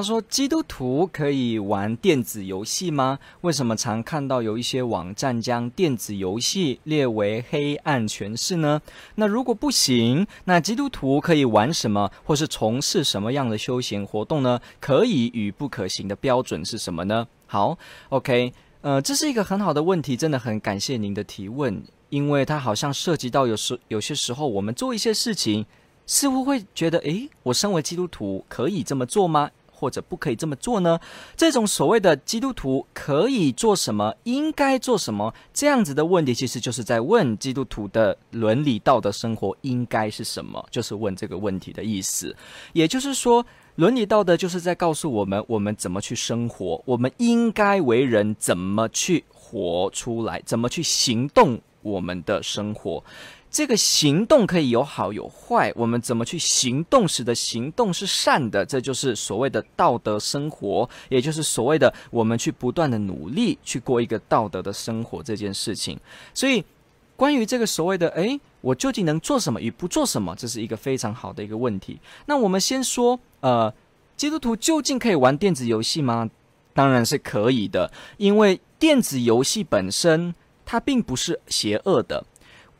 他说：“基督徒可以玩电子游戏吗？为什么常看到有一些网站将电子游戏列为黑暗权势呢？那如果不行，那基督徒可以玩什么，或是从事什么样的休闲活动呢？可以与不可行的标准是什么呢？”好，OK，呃，这是一个很好的问题，真的很感谢您的提问，因为它好像涉及到有时有些时候我们做一些事情，似乎会觉得，诶，我身为基督徒可以这么做吗？或者不可以这么做呢？这种所谓的基督徒可以做什么，应该做什么，这样子的问题，其实就是在问基督徒的伦理道德生活应该是什么，就是问这个问题的意思。也就是说，伦理道德就是在告诉我们，我们怎么去生活，我们应该为人怎么去活出来，怎么去行动我们的生活。这个行动可以有好有坏，我们怎么去行动，使得行动是善的，这就是所谓的道德生活，也就是所谓的我们去不断的努力去过一个道德的生活这件事情。所以，关于这个所谓的“诶，我究竟能做什么与不做什么”，这是一个非常好的一个问题。那我们先说，呃，基督徒究竟可以玩电子游戏吗？当然是可以的，因为电子游戏本身它并不是邪恶的。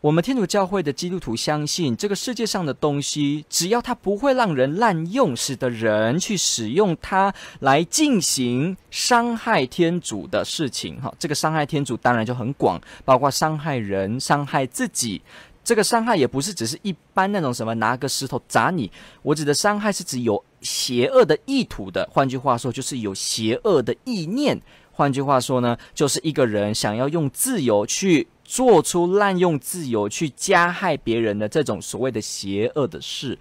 我们天主教会的基督徒相信，这个世界上的东西，只要它不会让人滥用，使得人去使用它来进行伤害天主的事情，哈，这个伤害天主当然就很广，包括伤害人、伤害自己。这个伤害也不是只是一般那种什么拿个石头砸你，我指的伤害是指有邪恶的意图的，换句话说，就是有邪恶的意念。换句话说呢，就是一个人想要用自由去。做出滥用自由去加害别人的这种所谓的邪恶的事，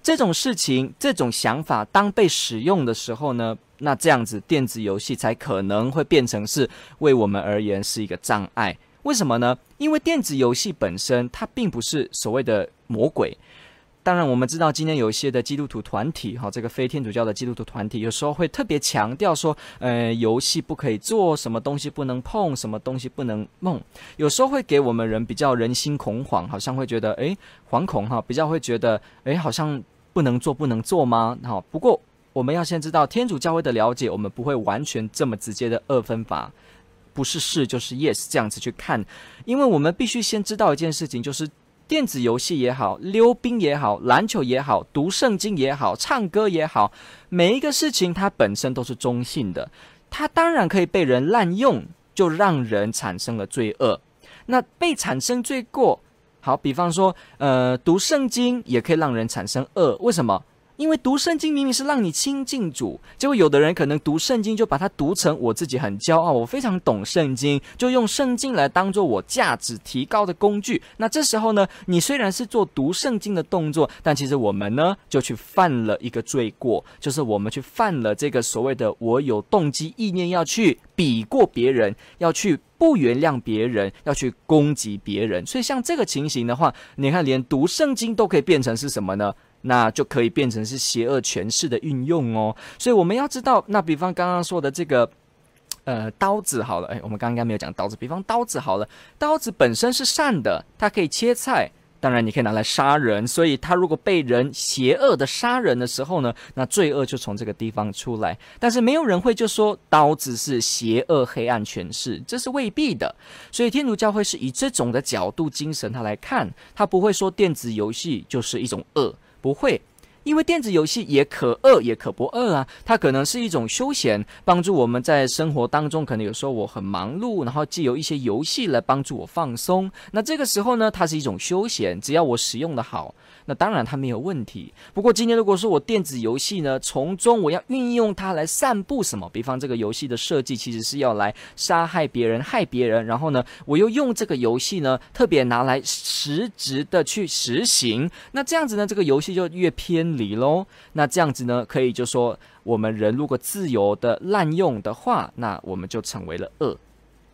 这种事情、这种想法，当被使用的时候呢，那这样子电子游戏才可能会变成是为我们而言是一个障碍。为什么呢？因为电子游戏本身它并不是所谓的魔鬼。当然，我们知道今天有一些的基督徒团体，哈，这个非天主教的基督徒团体，有时候会特别强调说，呃，游戏不可以做，什么东西不能碰，什么东西不能梦。有时候会给我们人比较人心恐慌，好像会觉得，诶，惶恐哈，比较会觉得，诶，好像不能做，不能做吗？好，不过我们要先知道天主教会的了解，我们不会完全这么直接的二分法，不是是就是 yes 这样子去看，因为我们必须先知道一件事情，就是。电子游戏也好，溜冰也好，篮球也好，读圣经也好，唱歌也好，每一个事情它本身都是中性的，它当然可以被人滥用，就让人产生了罪恶。那被产生罪过，好，比方说，呃，读圣经也可以让人产生恶，为什么？因为读圣经明明是让你亲近主，结果有的人可能读圣经就把它读成我自己很骄傲，我非常懂圣经，就用圣经来当做我价值提高的工具。那这时候呢，你虽然是做读圣经的动作，但其实我们呢就去犯了一个罪过，就是我们去犯了这个所谓的我有动机意念要去比过别人，要去不原谅别人，要去攻击别人。所以像这个情形的话，你看连读圣经都可以变成是什么呢？那就可以变成是邪恶权势的运用哦，所以我们要知道，那比方刚刚说的这个，呃，刀子好了，诶，我们刚刚没有讲刀子，比方刀子好了，刀子本身是善的，它可以切菜，当然你可以拿来杀人，所以它如果被人邪恶的杀人的时候呢，那罪恶就从这个地方出来，但是没有人会就说刀子是邪恶黑暗权势，这是未必的，所以天主教会是以这种的角度精神它来看，它不会说电子游戏就是一种恶。不会，因为电子游戏也可恶，也可不恶啊。它可能是一种休闲，帮助我们在生活当中，可能有时候我很忙碌，然后借由一些游戏来帮助我放松。那这个时候呢，它是一种休闲，只要我使用的好。那当然它没有问题。不过今天如果说我电子游戏呢，从中我要运用它来散布什么？比方这个游戏的设计其实是要来杀害别人、害别人，然后呢，我又用这个游戏呢，特别拿来实质的去实行。那这样子呢，这个游戏就越偏理喽。那这样子呢，可以就说我们人如果自由的滥用的话，那我们就成为了恶。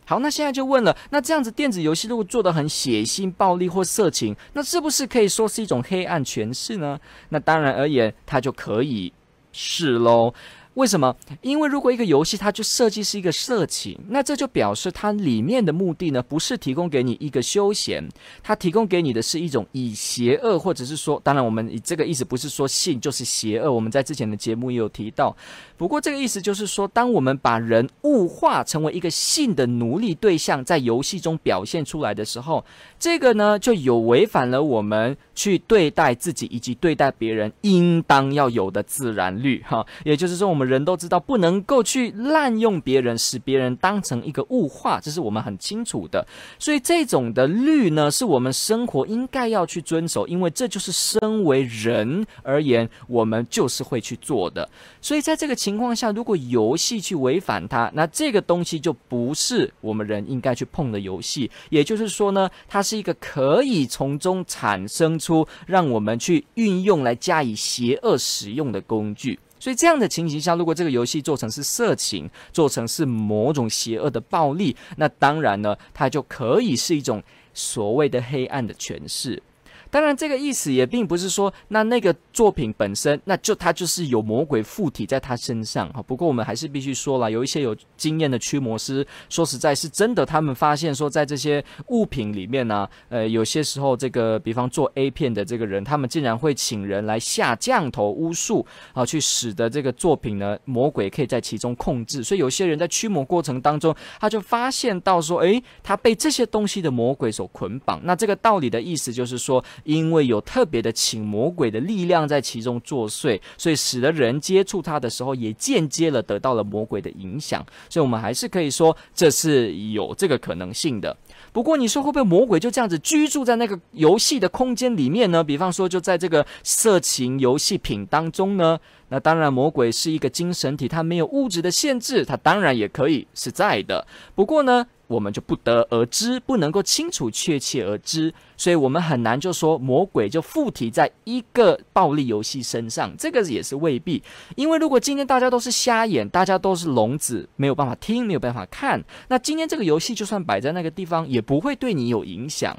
好，那现在就问了，那这样子电子游戏如果做得很血腥、暴力或色情，那是不是可以说是一种黑暗诠释呢？那当然而言，它就可以是喽。为什么？因为如果一个游戏它就设计是一个色情，那这就表示它里面的目的呢，不是提供给你一个休闲，它提供给你的是一种以邪恶，或者是说，当然我们这个意思不是说性就是邪恶，我们在之前的节目也有提到。不过这个意思就是说，当我们把人物化成为一个性的奴隶对象，在游戏中表现出来的时候，这个呢就有违反了我们去对待自己以及对待别人应当要有的自然律哈。也就是说，我们人都知道不能够去滥用别人，使别人当成一个物化，这是我们很清楚的。所以这种的律呢，是我们生活应该要去遵守，因为这就是身为人而言，我们就是会去做的。所以在这个情况下，如果游戏去违反它，那这个东西就不是我们人应该去碰的游戏。也就是说呢，它是一个可以从中产生出让我们去运用来加以邪恶使用的工具。所以这样的情形下，如果这个游戏做成是色情，做成是某种邪恶的暴力，那当然呢，它就可以是一种所谓的黑暗的诠释。当然，这个意思也并不是说，那那个作品本身，那就它就是有魔鬼附体在他身上哈。不过我们还是必须说了，有一些有经验的驱魔师，说实在是真的，他们发现说，在这些物品里面呢、呃，有些时候这个，比方做 A 片的这个人，他们竟然会请人来下降头巫术啊，去使得这个作品呢，魔鬼可以在其中控制。所以有些人在驱魔过程当中，他就发现到说，诶，他被这些东西的魔鬼所捆绑。那这个道理的意思就是说。因为有特别的请魔鬼的力量在其中作祟，所以使得人接触它的时候，也间接了得到了魔鬼的影响。所以，我们还是可以说这是有这个可能性的。不过，你说会不会魔鬼就这样子居住在那个游戏的空间里面呢？比方说，就在这个色情游戏品当中呢？那当然，魔鬼是一个精神体，它没有物质的限制，它当然也可以是在的。不过呢，我们就不得而知，不能够清楚确切而知，所以我们很难就说魔鬼就附体在一个暴力游戏身上，这个也是未必。因为如果今天大家都是瞎眼，大家都是聋子，没有办法听，没有办法看，那今天这个游戏就算摆在那个地方，也不会对你有影响。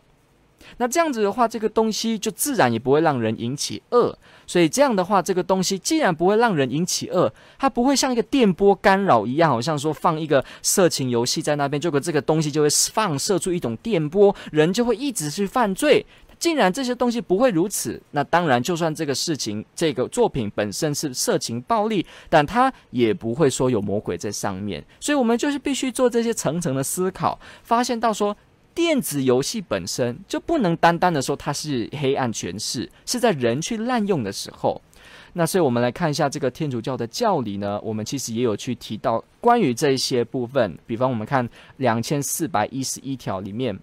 那这样子的话，这个东西就自然也不会让人引起恶。所以这样的话，这个东西既然不会让人引起恶，它不会像一个电波干扰一样，好像说放一个色情游戏在那边，结果这个东西就会放射出一种电波，人就会一直去犯罪。既然这些东西不会如此，那当然，就算这个事情、这个作品本身是色情暴力，但它也不会说有魔鬼在上面。所以我们就是必须做这些层层的思考，发现到说。电子游戏本身就不能单单的说它是黑暗权势，是在人去滥用的时候。那所以我们来看一下这个天主教的教理呢，我们其实也有去提到关于这些部分。比方我们看两千四百一十一条里面，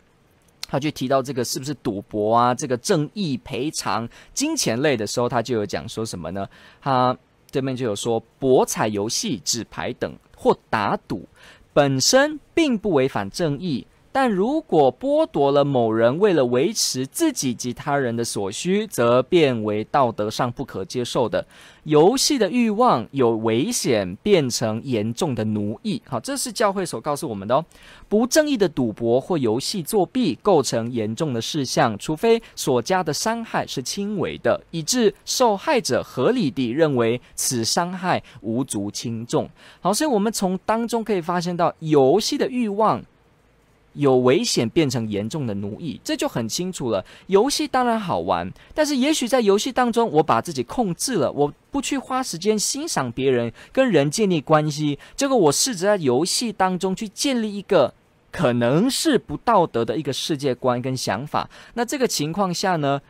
他就提到这个是不是赌博啊，这个正义赔偿金钱类的时候，他就有讲说什么呢？他这边就有说博彩游戏、纸牌等或打赌本身并不违反正义。但如果剥夺了某人为了维持自己及他人的所需，则变为道德上不可接受的。游戏的欲望有危险，变成严重的奴役。好，这是教会所告诉我们的哦。不正义的赌博或游戏作弊构成严重的事项，除非所加的伤害是轻微的，以致受害者合理地认为此伤害无足轻重。好，所以我们从当中可以发现到游戏的欲望。有危险变成严重的奴役，这就很清楚了。游戏当然好玩，但是也许在游戏当中，我把自己控制了，我不去花时间欣赏别人，跟人建立关系。这个我试着在游戏当中去建立一个可能是不道德的一个世界观跟想法。那这个情况下呢，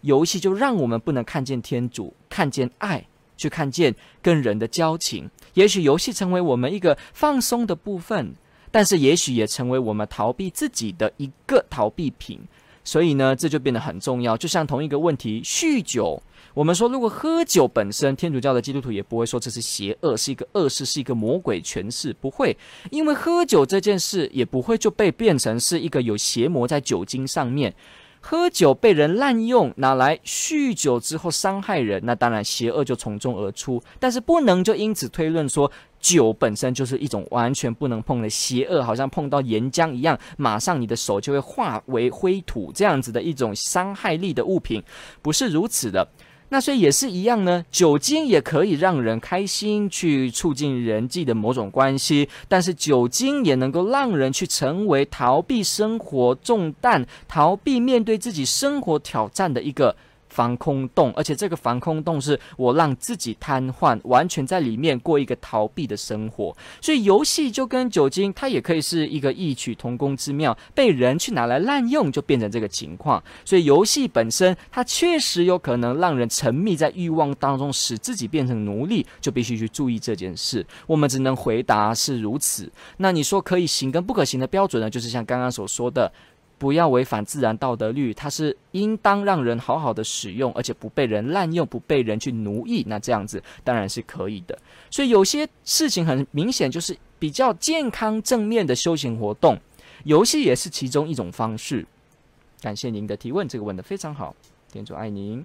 游戏就让我们不能看见天主，看见爱，去看见跟人的交情。也许游戏成为我们一个放松的部分。但是也许也成为我们逃避自己的一个逃避品，所以呢，这就变得很重要。就像同一个问题，酗酒，我们说如果喝酒本身，天主教的基督徒也不会说这是邪恶，是一个恶事，是一个魔鬼权势，不会，因为喝酒这件事也不会就被变成是一个有邪魔在酒精上面。喝酒被人滥用，拿来酗酒之后伤害人，那当然邪恶就从中而出。但是不能就因此推论说酒本身就是一种完全不能碰的邪恶，好像碰到岩浆一样，马上你的手就会化为灰土，这样子的一种伤害力的物品，不是如此的。那所以也是一样呢，酒精也可以让人开心，去促进人际的某种关系，但是酒精也能够让人去成为逃避生活重担、逃避面对自己生活挑战的一个。防空洞，而且这个防空洞是我让自己瘫痪，完全在里面过一个逃避的生活。所以游戏就跟酒精，它也可以是一个异曲同工之妙，被人去拿来滥用，就变成这个情况。所以游戏本身，它确实有可能让人沉迷在欲望当中，使自己变成奴隶，就必须去注意这件事。我们只能回答是如此。那你说可以行跟不可行的标准呢？就是像刚刚所说的。不要违反自然道德律，它是应当让人好好的使用，而且不被人滥用，不被人去奴役。那这样子当然是可以的。所以有些事情很明显就是比较健康正面的修行活动，游戏也是其中一种方式。感谢您的提问，这个问得非常好，店主爱您。